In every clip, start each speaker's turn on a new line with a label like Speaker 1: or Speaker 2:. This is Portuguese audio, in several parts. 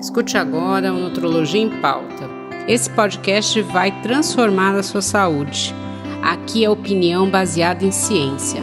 Speaker 1: Escute agora o Nutrologia em Pauta. Esse podcast vai transformar a sua saúde. Aqui é opinião baseada em ciência.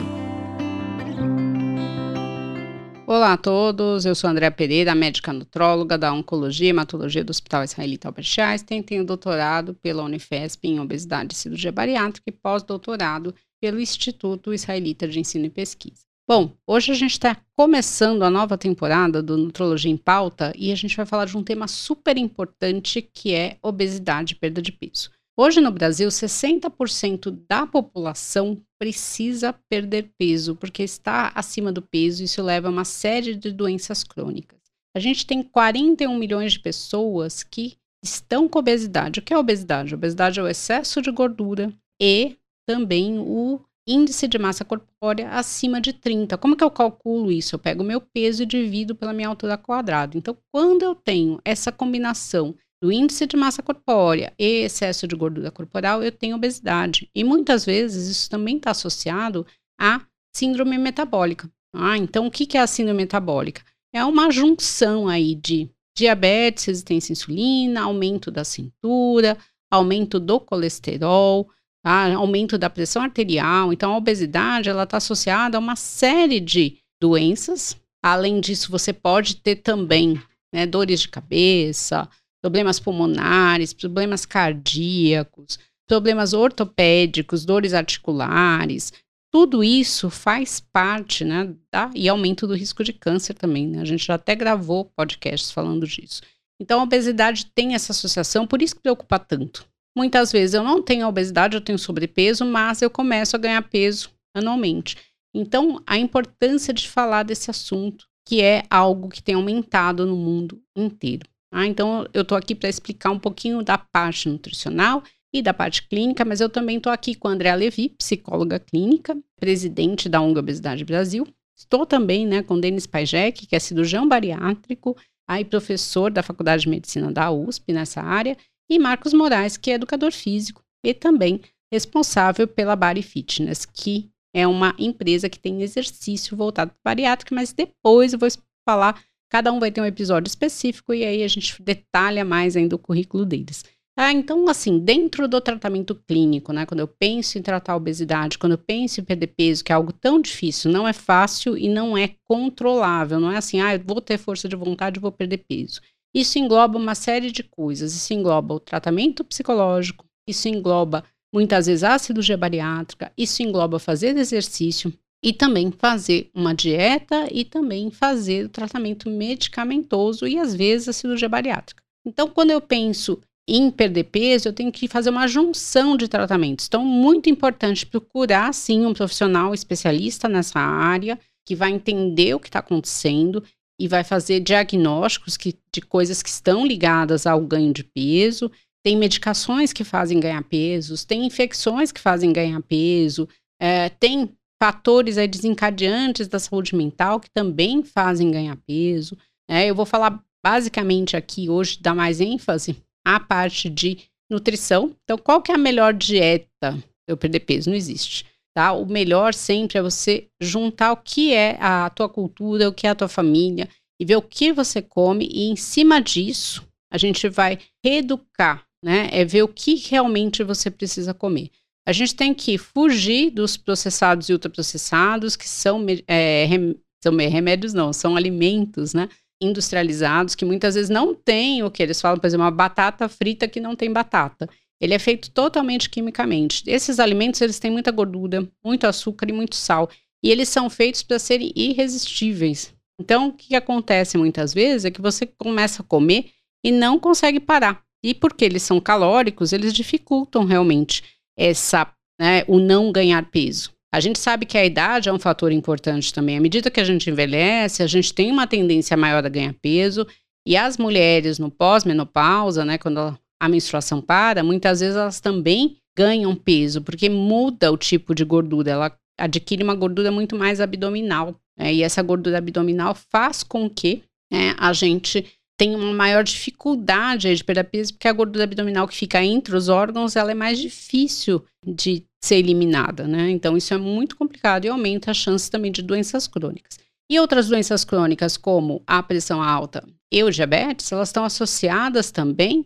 Speaker 1: Olá a todos, eu sou Andréa Pereira, médica nutróloga da Oncologia e Hematologia do Hospital Israelita Albert Einstein. Tenho doutorado pela Unifesp em Obesidade e Cirurgia Bariátrica e pós-doutorado pelo Instituto Israelita de Ensino e Pesquisa. Bom, hoje a gente está começando a nova temporada do Nutrologia em Pauta e a gente vai falar de um tema super importante que é obesidade e perda de peso. Hoje no Brasil, 60% da população precisa perder peso porque está acima do peso e isso leva a uma série de doenças crônicas. A gente tem 41 milhões de pessoas que estão com obesidade. O que é obesidade? obesidade é o excesso de gordura e também o índice de massa corpórea acima de 30. Como que eu calculo isso? Eu pego o meu peso e divido pela minha altura quadrada. Então, quando eu tenho essa combinação do índice de massa corpórea e excesso de gordura corporal, eu tenho obesidade. E muitas vezes isso também está associado à síndrome metabólica. Ah, então o que, é a síndrome metabólica? É uma junção aí de diabetes, resistência à insulina, aumento da cintura, aumento do colesterol, tá? aumento da pressão arterial. Então, a obesidade ela está associada a uma série de doenças. Além disso, você pode ter também né, dores de cabeça, problemas pulmonares, problemas cardíacos, problemas ortopédicos, dores articulares. Tudo isso faz parte, né, da, e aumento do risco de câncer também. Né? A gente já até gravou podcasts falando disso. Então, a obesidade tem essa associação, por isso que preocupa tanto. Muitas vezes eu não tenho obesidade, eu tenho sobrepeso, mas eu começo a ganhar peso anualmente. Então, a importância de falar desse assunto, que é algo que tem aumentado no mundo inteiro. Ah, então, eu estou aqui para explicar um pouquinho da parte nutricional e da parte clínica, mas eu também estou aqui com a Andréa Levi, psicóloga clínica, presidente da ONG Obesidade Brasil. Estou também né, com Denis Pajek, que é cirurgião bariátrico, aí professor da Faculdade de Medicina da USP nessa área, e Marcos Moraes, que é educador físico e também responsável pela Body Fitness, que é uma empresa que tem exercício voltado para bariátrica, mas depois eu vou falar, cada um vai ter um episódio específico e aí a gente detalha mais ainda o currículo deles. Ah, então, assim, dentro do tratamento clínico, né, quando eu penso em tratar a obesidade, quando eu penso em perder peso, que é algo tão difícil, não é fácil e não é controlável, não é assim, ah, eu vou ter força de vontade e vou perder peso. Isso engloba uma série de coisas. Isso engloba o tratamento psicológico, isso engloba muitas vezes a cirurgia bariátrica, isso engloba fazer exercício e também fazer uma dieta e também fazer o tratamento medicamentoso e às vezes a cirurgia bariátrica. Então, quando eu penso em perder peso, eu tenho que fazer uma junção de tratamentos. Então, muito importante procurar sim um profissional especialista nessa área que vai entender o que está acontecendo e vai fazer diagnósticos que, de coisas que estão ligadas ao ganho de peso. Tem medicações que fazem ganhar peso, tem infecções que fazem ganhar peso, é, tem fatores desencadeantes da saúde mental que também fazem ganhar peso. É, eu vou falar basicamente aqui hoje, dar mais ênfase à parte de nutrição. Então, qual que é a melhor dieta para eu perder peso? Não existe tá? O melhor sempre é você juntar o que é a tua cultura, o que é a tua família e ver o que você come e em cima disso a gente vai reeducar, né? É ver o que realmente você precisa comer. A gente tem que fugir dos processados e ultraprocessados, que são, é, rem, são remédios, não, são alimentos, né? Industrializados, que muitas vezes não têm o que eles falam, por exemplo, uma batata frita que não tem batata. Ele é feito totalmente quimicamente. Esses alimentos eles têm muita gordura, muito açúcar e muito sal, e eles são feitos para serem irresistíveis. Então, o que acontece muitas vezes é que você começa a comer e não consegue parar. E porque eles são calóricos, eles dificultam realmente essa, né, o não ganhar peso. A gente sabe que a idade é um fator importante também. À medida que a gente envelhece, a gente tem uma tendência maior a ganhar peso. E as mulheres no pós-menopausa, né, quando a menstruação para, muitas vezes elas também ganham peso, porque muda o tipo de gordura, ela adquire uma gordura muito mais abdominal. Né? E essa gordura abdominal faz com que né, a gente tenha uma maior dificuldade de perder peso, porque a gordura abdominal que fica entre os órgãos, ela é mais difícil de ser eliminada, né? Então isso é muito complicado e aumenta a chance também de doenças crônicas. E outras doenças crônicas, como a pressão alta e o diabetes, elas estão associadas também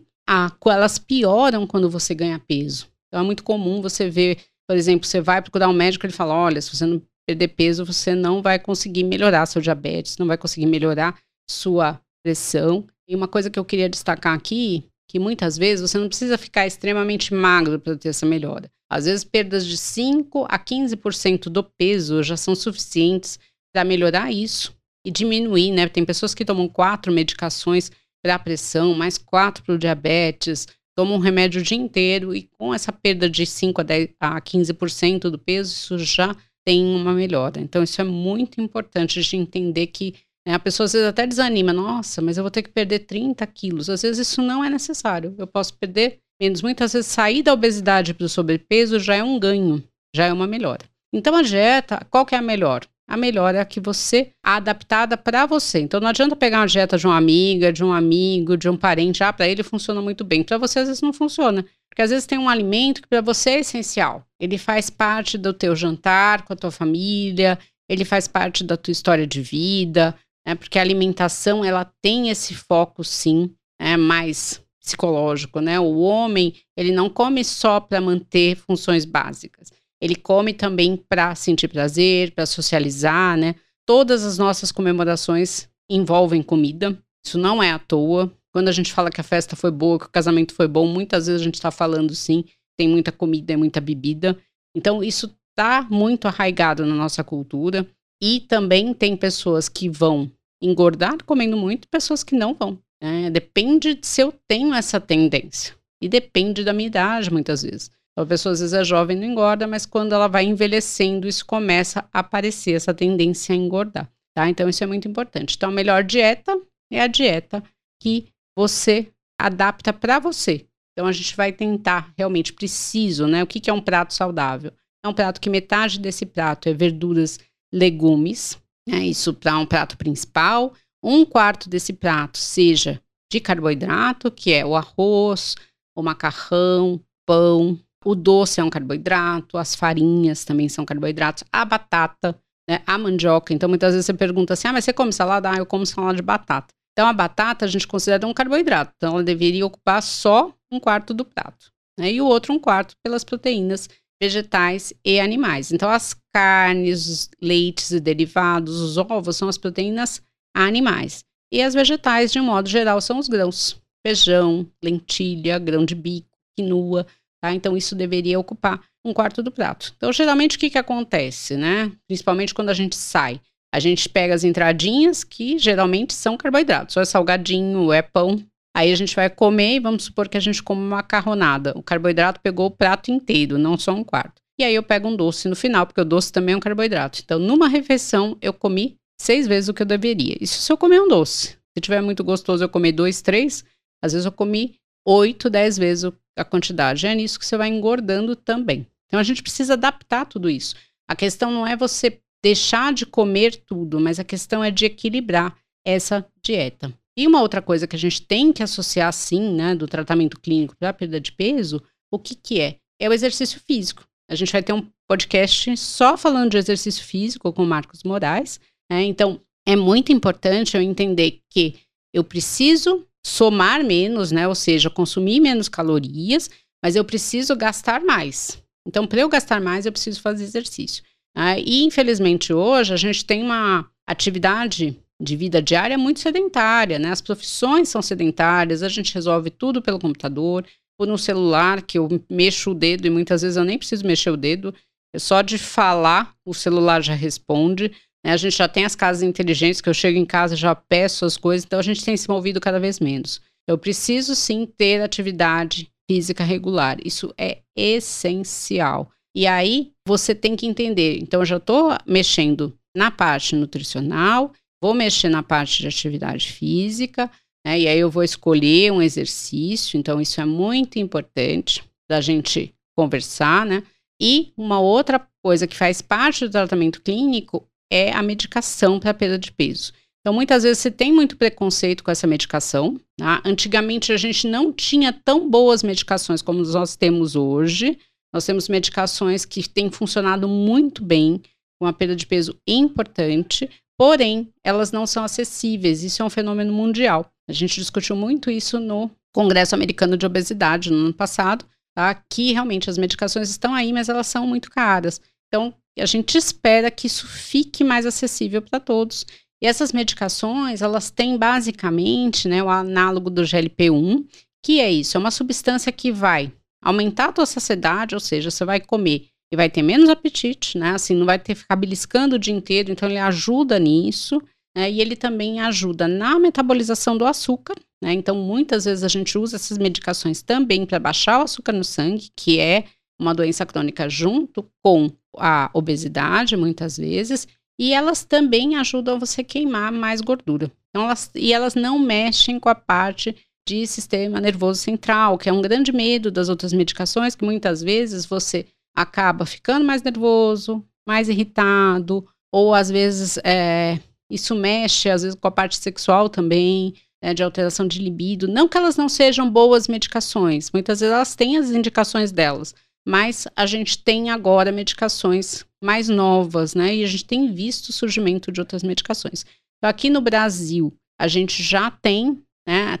Speaker 1: elas pioram quando você ganha peso. Então é muito comum você ver, por exemplo, você vai procurar um médico, ele fala: "Olha, se você não perder peso, você não vai conseguir melhorar seu diabetes, não vai conseguir melhorar sua pressão". E uma coisa que eu queria destacar aqui, que muitas vezes você não precisa ficar extremamente magro para ter essa melhora. Às vezes perdas de 5 a 15% do peso já são suficientes para melhorar isso e diminuir, né? Tem pessoas que tomam quatro medicações para a pressão, mais quatro para o diabetes, tomam um remédio o dia inteiro e com essa perda de 5 a, 10, a 15% do peso, isso já tem uma melhora. Então, isso é muito importante de entender que né, a pessoa às vezes até desanima, nossa, mas eu vou ter que perder 30 quilos. Às vezes isso não é necessário. Eu posso perder menos. Muitas vezes sair da obesidade para o sobrepeso já é um ganho, já é uma melhora. Então a dieta, qual que é a melhor? A melhor é a que você adaptada para você. Então não adianta pegar uma dieta de uma amiga, de um amigo, de um parente, ah, para ele funciona muito bem. Para você às vezes não funciona. Porque às vezes tem um alimento que para você é essencial. Ele faz parte do teu jantar com a tua família, ele faz parte da tua história de vida, né? Porque a alimentação ela tem esse foco sim, é mais psicológico, né? O homem, ele não come só para manter funções básicas. Ele come também para sentir prazer, para socializar, né? Todas as nossas comemorações envolvem comida. Isso não é à toa. Quando a gente fala que a festa foi boa, que o casamento foi bom, muitas vezes a gente está falando sim, tem muita comida e muita bebida. Então, isso está muito arraigado na nossa cultura. E também tem pessoas que vão engordar comendo muito pessoas que não vão. Né? Depende de se eu tenho essa tendência. E depende da minha idade, muitas vezes. A pessoa às vezes é jovem não engorda, mas quando ela vai envelhecendo, isso começa a aparecer, essa tendência a engordar, tá? Então isso é muito importante. Então a melhor dieta é a dieta que você adapta para você. Então a gente vai tentar realmente preciso, né? O que, que é um prato saudável? É um prato que metade desse prato é verduras, legumes, né? Isso para um prato principal. Um quarto desse prato seja de carboidrato, que é o arroz, o macarrão, pão, o doce é um carboidrato, as farinhas também são carboidratos, a batata, né, a mandioca. Então, muitas vezes você pergunta assim: ah, mas você come salada? Ah, eu como salada de batata. Então, a batata a gente considera um carboidrato. Então, ela deveria ocupar só um quarto do prato. Né, e o outro um quarto pelas proteínas vegetais e animais. Então, as carnes, os leites e derivados, os ovos são as proteínas animais. E as vegetais, de um modo geral, são os grãos: feijão, lentilha, grão de bico, quinoa. Tá? Então, isso deveria ocupar um quarto do prato. Então, geralmente, o que, que acontece, né? Principalmente quando a gente sai. A gente pega as entradinhas, que geralmente são carboidratos. Ou é salgadinho, ou é pão. Aí a gente vai comer e vamos supor que a gente come uma macarronada. O carboidrato pegou o prato inteiro, não só um quarto. E aí eu pego um doce no final, porque o doce também é um carboidrato. Então, numa refeição, eu comi seis vezes o que eu deveria. Isso se eu comer um doce. Se tiver muito gostoso, eu comer dois, três. Às vezes eu comi oito, dez vezes o a quantidade. É nisso que você vai engordando também. Então a gente precisa adaptar tudo isso. A questão não é você deixar de comer tudo, mas a questão é de equilibrar essa dieta. E uma outra coisa que a gente tem que associar, sim, né, do tratamento clínico para perda de peso, o que, que é? É o exercício físico. A gente vai ter um podcast só falando de exercício físico com o Marcos Moraes. Né? Então, é muito importante eu entender que eu preciso somar menos, né? Ou seja, consumir menos calorias, mas eu preciso gastar mais. Então, para eu gastar mais, eu preciso fazer exercício. Ah, e, infelizmente, hoje a gente tem uma atividade de vida diária muito sedentária, né? As profissões são sedentárias, a gente resolve tudo pelo computador, ou no celular, que eu mexo o dedo e muitas vezes eu nem preciso mexer o dedo, é só de falar, o celular já responde. Né? A gente já tem as casas inteligentes, que eu chego em casa já peço as coisas, então a gente tem se movido cada vez menos. Eu preciso sim ter atividade física regular. Isso é essencial. E aí você tem que entender. Então, eu já estou mexendo na parte nutricional, vou mexer na parte de atividade física, né? E aí eu vou escolher um exercício. Então, isso é muito importante da gente conversar, né? E uma outra coisa que faz parte do tratamento clínico é a medicação para perda de peso. Então, muitas vezes você tem muito preconceito com essa medicação. Tá? Antigamente, a gente não tinha tão boas medicações como nós temos hoje. Nós temos medicações que têm funcionado muito bem, com uma perda de peso importante. porém, elas não são acessíveis. Isso é um fenômeno mundial. A gente discutiu muito isso no Congresso Americano de Obesidade no ano passado, tá? que realmente as medicações estão aí, mas elas são muito caras. Então, a gente espera que isso fique mais acessível para todos. E essas medicações, elas têm basicamente né, o análogo do GLP-1, que é isso, é uma substância que vai aumentar a tua saciedade, ou seja, você vai comer e vai ter menos apetite, né? Assim, não vai ter ficar beliscando o dia inteiro, então ele ajuda nisso. Né? E ele também ajuda na metabolização do açúcar, né? Então, muitas vezes a gente usa essas medicações também para baixar o açúcar no sangue, que é uma doença crônica junto com a obesidade, muitas vezes, e elas também ajudam você a queimar mais gordura. Então, elas, e elas não mexem com a parte de sistema nervoso central, que é um grande medo das outras medicações, que muitas vezes você acaba ficando mais nervoso, mais irritado, ou às vezes é, isso mexe, às vezes, com a parte sexual também, né, de alteração de libido. Não que elas não sejam boas medicações, muitas vezes elas têm as indicações delas, mas a gente tem agora medicações mais novas, né? E a gente tem visto o surgimento de outras medicações. Então, aqui no Brasil, a gente já tem né,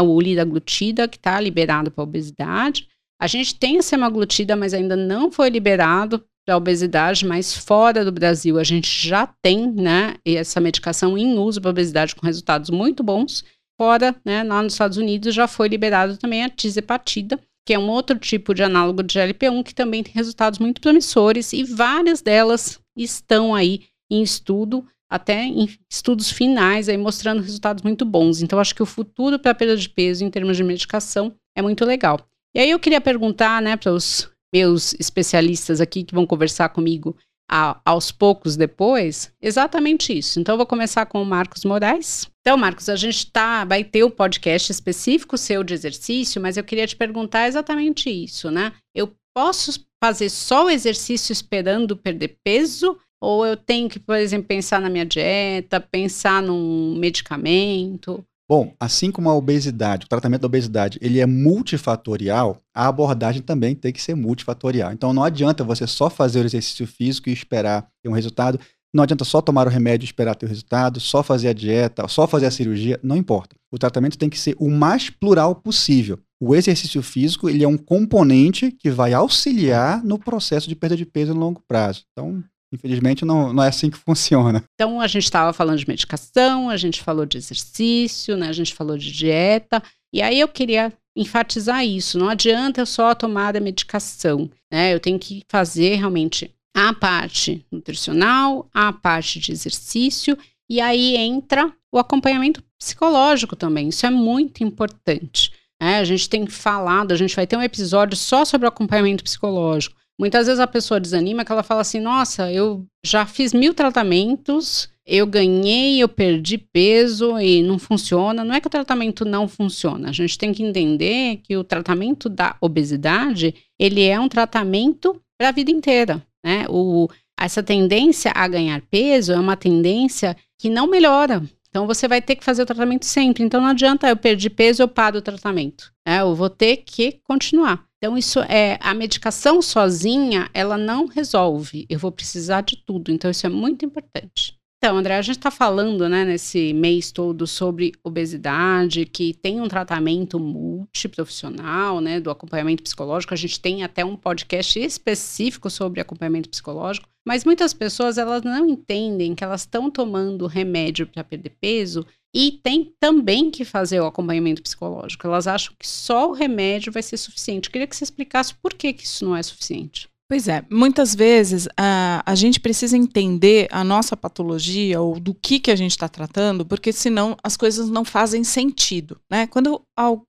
Speaker 1: o liraglutida, que está liberado para obesidade, a gente tem a semaglutida, mas ainda não foi liberado para obesidade, mas fora do Brasil a gente já tem, né, essa medicação em uso para obesidade com resultados muito bons. Fora, né, lá nos Estados Unidos já foi liberado também a tizepatida, que é um outro tipo de análogo de GLP-1 que também tem resultados muito promissores e várias delas estão aí em estudo, até em estudos finais aí mostrando resultados muito bons. Então acho que o futuro para a perda de peso em termos de medicação é muito legal. E aí eu queria perguntar, né, para os meus especialistas aqui que vão conversar comigo a, aos poucos depois, exatamente isso. Então eu vou começar com o Marcos Moraes. Então, Marcos, a gente tá, vai ter o um podcast específico seu de exercício, mas eu queria te perguntar exatamente isso, né? Eu posso fazer só o exercício esperando perder peso? Ou eu tenho que, por exemplo, pensar na minha dieta, pensar num medicamento?
Speaker 2: Bom, assim como a obesidade, o tratamento da obesidade, ele é multifatorial, a abordagem também tem que ser multifatorial. Então não adianta você só fazer o exercício físico e esperar ter um resultado, não adianta só tomar o remédio e esperar ter o resultado, só fazer a dieta, só fazer a cirurgia, não importa. O tratamento tem que ser o mais plural possível. O exercício físico, ele é um componente que vai auxiliar no processo de perda de peso no longo prazo. Então, Infelizmente, não, não é assim que funciona.
Speaker 1: Então, a gente estava falando de medicação, a gente falou de exercício, né? a gente falou de dieta. E aí eu queria enfatizar isso. Não adianta eu só tomar a medicação. Né? Eu tenho que fazer realmente a parte nutricional, a parte de exercício. E aí entra o acompanhamento psicológico também. Isso é muito importante. Né? A gente tem falado, a gente vai ter um episódio só sobre o acompanhamento psicológico. Muitas vezes a pessoa desanima que ela fala assim: nossa, eu já fiz mil tratamentos, eu ganhei, eu perdi peso e não funciona. Não é que o tratamento não funciona. A gente tem que entender que o tratamento da obesidade ele é um tratamento para a vida inteira. Né? O, essa tendência a ganhar peso é uma tendência que não melhora. Então você vai ter que fazer o tratamento sempre. Então não adianta eu perder peso, eu paro o tratamento. Né? Eu vou ter que continuar. Então, isso é a medicação sozinha, ela não resolve. Eu vou precisar de tudo. Então, isso é muito importante. Então, André, a gente está falando, né, nesse mês todo sobre obesidade, que tem um tratamento multiprofissional, né, do acompanhamento psicológico. A gente tem até um podcast específico sobre acompanhamento psicológico. Mas muitas pessoas, elas não entendem que elas estão tomando remédio para perder peso e tem também que fazer o acompanhamento psicológico. Elas acham que só o remédio vai ser suficiente. Queria que você explicasse por que, que isso não é suficiente.
Speaker 3: Pois é, muitas vezes a, a gente precisa entender a nossa patologia ou do que, que a gente está tratando, porque senão as coisas não fazem sentido. Né? Quando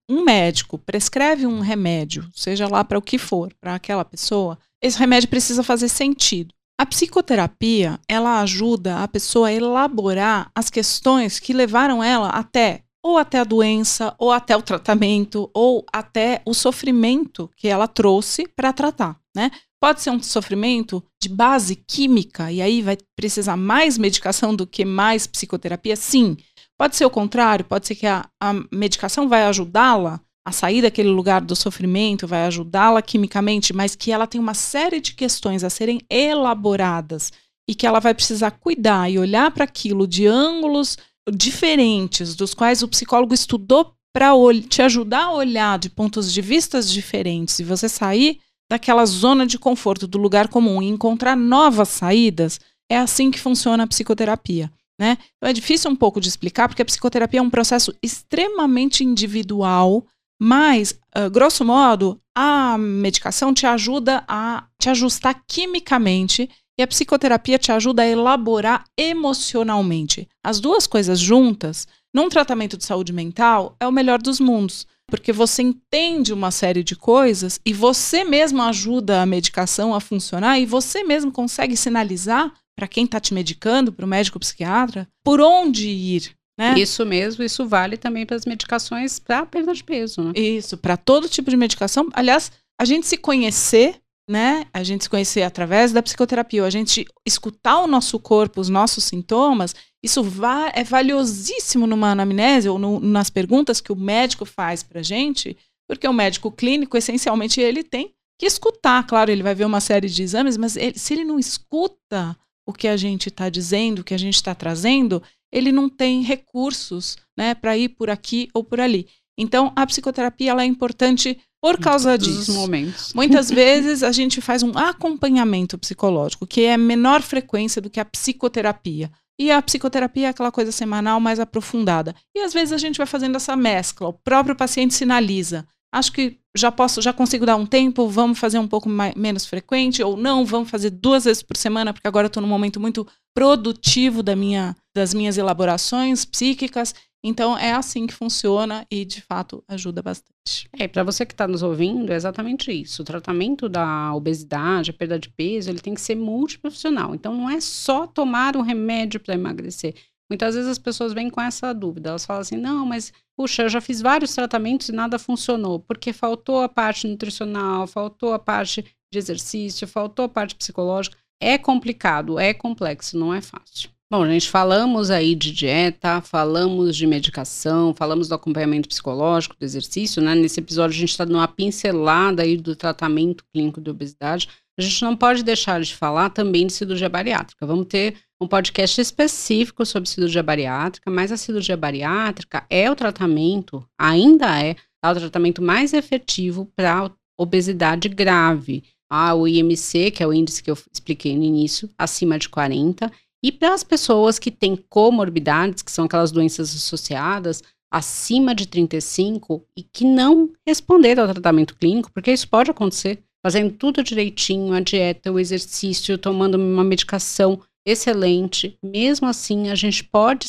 Speaker 3: um médico prescreve um remédio, seja lá para o que for, para aquela pessoa, esse remédio precisa fazer sentido. A psicoterapia, ela ajuda a pessoa a elaborar as questões que levaram ela até ou até a doença, ou até o tratamento, ou até o sofrimento que ela trouxe para tratar, né? Pode ser um sofrimento de base química e aí vai precisar mais medicação do que mais psicoterapia? Sim. Pode ser o contrário, pode ser que a, a medicação vai ajudá-la a sair daquele lugar do sofrimento, vai ajudá-la quimicamente, mas que ela tem uma série de questões a serem elaboradas e que ela vai precisar cuidar e olhar para aquilo de ângulos diferentes, dos quais o psicólogo estudou para te ajudar a olhar de pontos de vistas diferentes e você sair daquela zona de conforto do lugar comum e encontrar novas saídas, é assim que funciona a psicoterapia. Né? Então é difícil um pouco de explicar, porque a psicoterapia é um processo extremamente individual, mas, uh, grosso modo, a medicação te ajuda a te ajustar quimicamente e a psicoterapia te ajuda a elaborar emocionalmente. As duas coisas juntas, num tratamento de saúde mental, é o melhor dos mundos. Porque você entende uma série de coisas e você mesmo ajuda a medicação a funcionar e você mesmo consegue sinalizar para quem está te medicando, para o médico psiquiatra, por onde ir. Né?
Speaker 1: Isso mesmo, isso vale também para as medicações para perda de peso. Né?
Speaker 3: Isso, para todo tipo de medicação. Aliás, a gente se conhecer né? A gente se conhecer através da psicoterapia, a gente escutar o nosso corpo, os nossos sintomas, isso va é valiosíssimo numa anamnese ou no, nas perguntas que o médico faz pra gente, porque o médico clínico, essencialmente, ele tem que escutar. Claro, ele vai ver uma série de exames, mas ele, se ele não escuta o que a gente está dizendo, o que a gente está trazendo, ele não tem recursos né, para ir por aqui ou por ali. Então, a psicoterapia ela é importante por causa disso.
Speaker 1: momentos.
Speaker 3: Muitas vezes a gente faz um acompanhamento psicológico, que é menor frequência do que a psicoterapia. E a psicoterapia é aquela coisa semanal mais aprofundada. E às vezes a gente vai fazendo essa mescla. O próprio paciente sinaliza. Acho que já posso, já consigo dar um tempo, vamos fazer um pouco mais, menos frequente, ou não, vamos fazer duas vezes por semana, porque agora estou num momento muito produtivo da minha, das minhas elaborações psíquicas. Então é assim que funciona e de fato ajuda bastante.
Speaker 1: É, para você que está nos ouvindo, é exatamente isso. O tratamento da obesidade, a perda de peso, ele tem que ser multiprofissional. Então não é só tomar um remédio para emagrecer. Muitas vezes as pessoas vêm com essa dúvida. Elas falam assim: não, mas puxa, eu já fiz vários tratamentos e nada funcionou, porque faltou a parte nutricional, faltou a parte de exercício, faltou a parte psicológica. É complicado, é complexo, não é fácil. Bom, gente, falamos aí de dieta, falamos de medicação, falamos do acompanhamento psicológico, do exercício, né? Nesse episódio a gente está numa pincelada aí do tratamento clínico de obesidade. A gente não pode deixar de falar também de cirurgia bariátrica. Vamos ter um podcast específico sobre cirurgia bariátrica, mas a cirurgia bariátrica é o tratamento, ainda é, é o tratamento mais efetivo para obesidade grave. Ah, o IMC, que é o índice que eu expliquei no início, acima de 40, e para as pessoas que têm comorbidades, que são aquelas doenças associadas, acima de 35 e que não responderam ao tratamento clínico, porque isso pode acontecer, fazendo tudo direitinho, a dieta, o exercício, tomando uma medicação excelente, mesmo assim a gente pode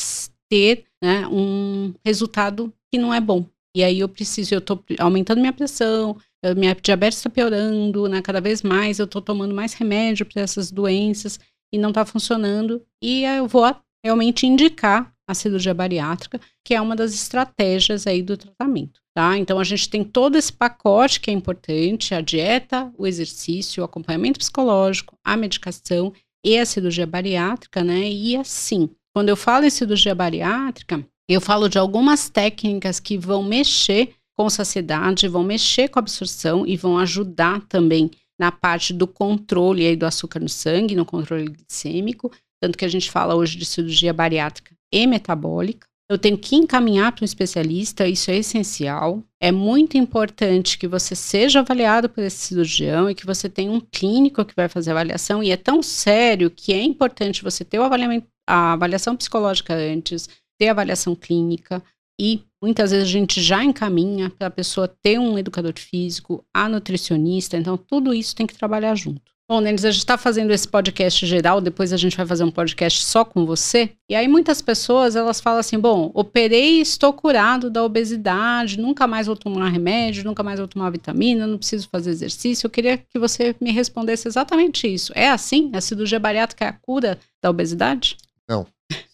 Speaker 1: ter né, um resultado que não é bom. E aí eu preciso, eu estou aumentando minha pressão, minha diabetes está piorando, né, cada vez mais eu estou tomando mais remédio para essas doenças e não está funcionando, e eu vou realmente indicar a cirurgia bariátrica, que é uma das estratégias aí do tratamento, tá? Então a gente tem todo esse pacote que é importante, a dieta, o exercício, o acompanhamento psicológico, a medicação e a cirurgia bariátrica, né? E assim, quando eu falo em cirurgia bariátrica, eu falo de algumas técnicas que vão mexer com saciedade, vão mexer com a absorção e vão ajudar também na parte do controle aí do açúcar no sangue, no controle glicêmico, tanto que a gente fala hoje de cirurgia bariátrica e metabólica. Eu tenho que encaminhar para um especialista, isso é essencial. É muito importante que você seja avaliado por esse cirurgião e que você tenha um clínico que vai fazer a avaliação. E é tão sério que é importante você ter o avaliamento, a avaliação psicológica antes, ter a avaliação clínica, e muitas vezes a gente já encaminha para a pessoa ter um educador físico, a nutricionista, então tudo isso tem que trabalhar junto. Bom, Denis, a gente está fazendo esse podcast geral, depois a gente vai fazer um podcast só com você. E aí muitas pessoas, elas falam assim, bom, operei estou curado da obesidade, nunca mais vou tomar remédio, nunca mais vou tomar vitamina, não preciso fazer exercício. Eu queria que você me respondesse exatamente isso. É assim? A cirurgia bariátrica é a cura da obesidade?
Speaker 4: Não.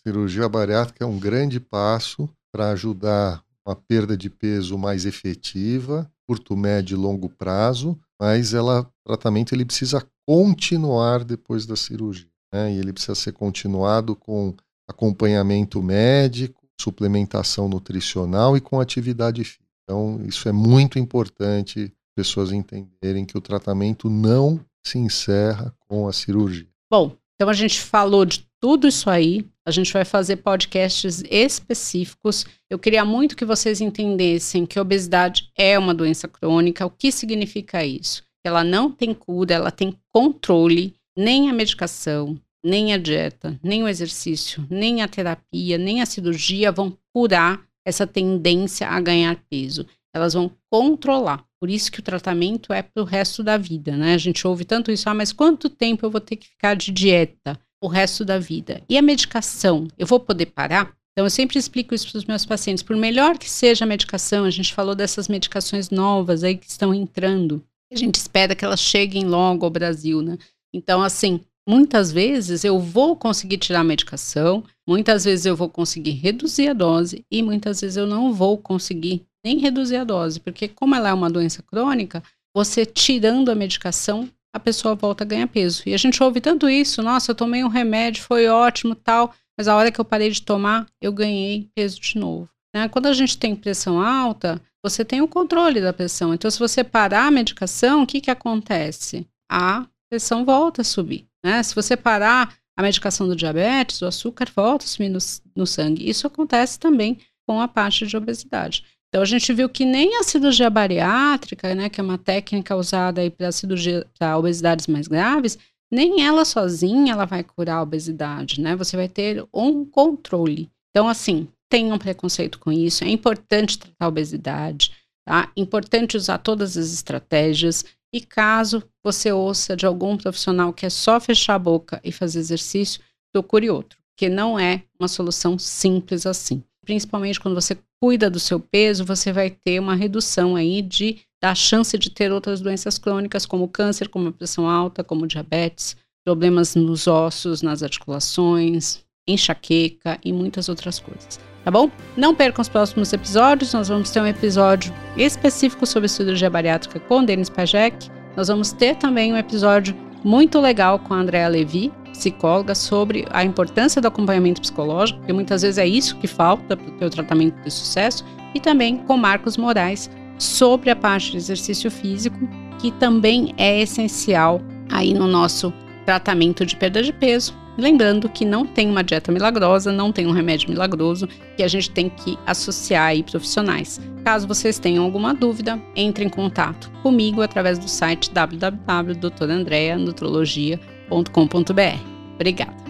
Speaker 4: Cirurgia bariátrica é um grande passo para ajudar uma perda de peso mais efetiva, curto, médio e longo prazo, mas ela, tratamento ele precisa continuar depois da cirurgia. Né? E ele precisa ser continuado com acompanhamento médico, suplementação nutricional e com atividade física. Então, isso é muito importante pessoas entenderem que o tratamento não se encerra com a cirurgia.
Speaker 1: Bom, Então a gente falou de tudo isso aí. A gente vai fazer podcasts específicos. Eu queria muito que vocês entendessem que obesidade é uma doença crônica. O que significa isso? Ela não tem cura, ela tem controle, nem a medicação, nem a dieta, nem o exercício, nem a terapia, nem a cirurgia vão curar essa tendência a ganhar peso. Elas vão controlar. Por isso que o tratamento é para o resto da vida, né? A gente ouve tanto isso, ah, mas quanto tempo eu vou ter que ficar de dieta o resto da vida? E a medicação, eu vou poder parar? Então, eu sempre explico isso para os meus pacientes. Por melhor que seja a medicação, a gente falou dessas medicações novas aí que estão entrando. A gente espera que elas cheguem logo ao Brasil, né? Então, assim, muitas vezes eu vou conseguir tirar a medicação, muitas vezes eu vou conseguir reduzir a dose e muitas vezes eu não vou conseguir nem reduzir a dose, porque como ela é uma doença crônica, você tirando a medicação, a pessoa volta a ganhar peso. E a gente ouve tanto isso, nossa, eu tomei um remédio, foi ótimo, tal, mas a hora que eu parei de tomar, eu ganhei peso de novo. Né? Quando a gente tem pressão alta, você tem o controle da pressão. Então, se você parar a medicação, o que, que acontece? A pressão volta a subir. Né? Se você parar a medicação do diabetes, o açúcar volta a subir no, no sangue. Isso acontece também com a parte de obesidade. Então a gente viu que nem a cirurgia bariátrica, né, que é uma técnica usada para cirurgia para obesidades mais graves, nem ela sozinha ela vai curar a obesidade, né? Você vai ter um controle. Então assim, tenham preconceito com isso. É importante tratar a obesidade, tá? Importante usar todas as estratégias. E caso você ouça de algum profissional que é só fechar a boca e fazer exercício, procure outro, porque não é uma solução simples assim principalmente quando você cuida do seu peso, você vai ter uma redução aí de da chance de ter outras doenças crônicas, como câncer, como pressão alta, como diabetes, problemas nos ossos, nas articulações, enxaqueca e muitas outras coisas. Tá bom? Não percam os próximos episódios, nós vamos ter um episódio específico sobre cirurgia bariátrica com Denis Pajek. Nós vamos ter também um episódio muito legal com a Andrea Levi, psicóloga sobre a importância do acompanhamento psicológico, porque muitas vezes é isso que falta para o tratamento de sucesso, e também com Marcos Moraes sobre a parte de exercício físico, que também é essencial aí no nosso tratamento de perda de peso. Lembrando que não tem uma dieta milagrosa, não tem um remédio milagroso, que a gente tem que associar aí profissionais. Caso vocês tenham alguma dúvida, entre em contato comigo através do site www.doutorandreanutrologia.com.br. Obrigada.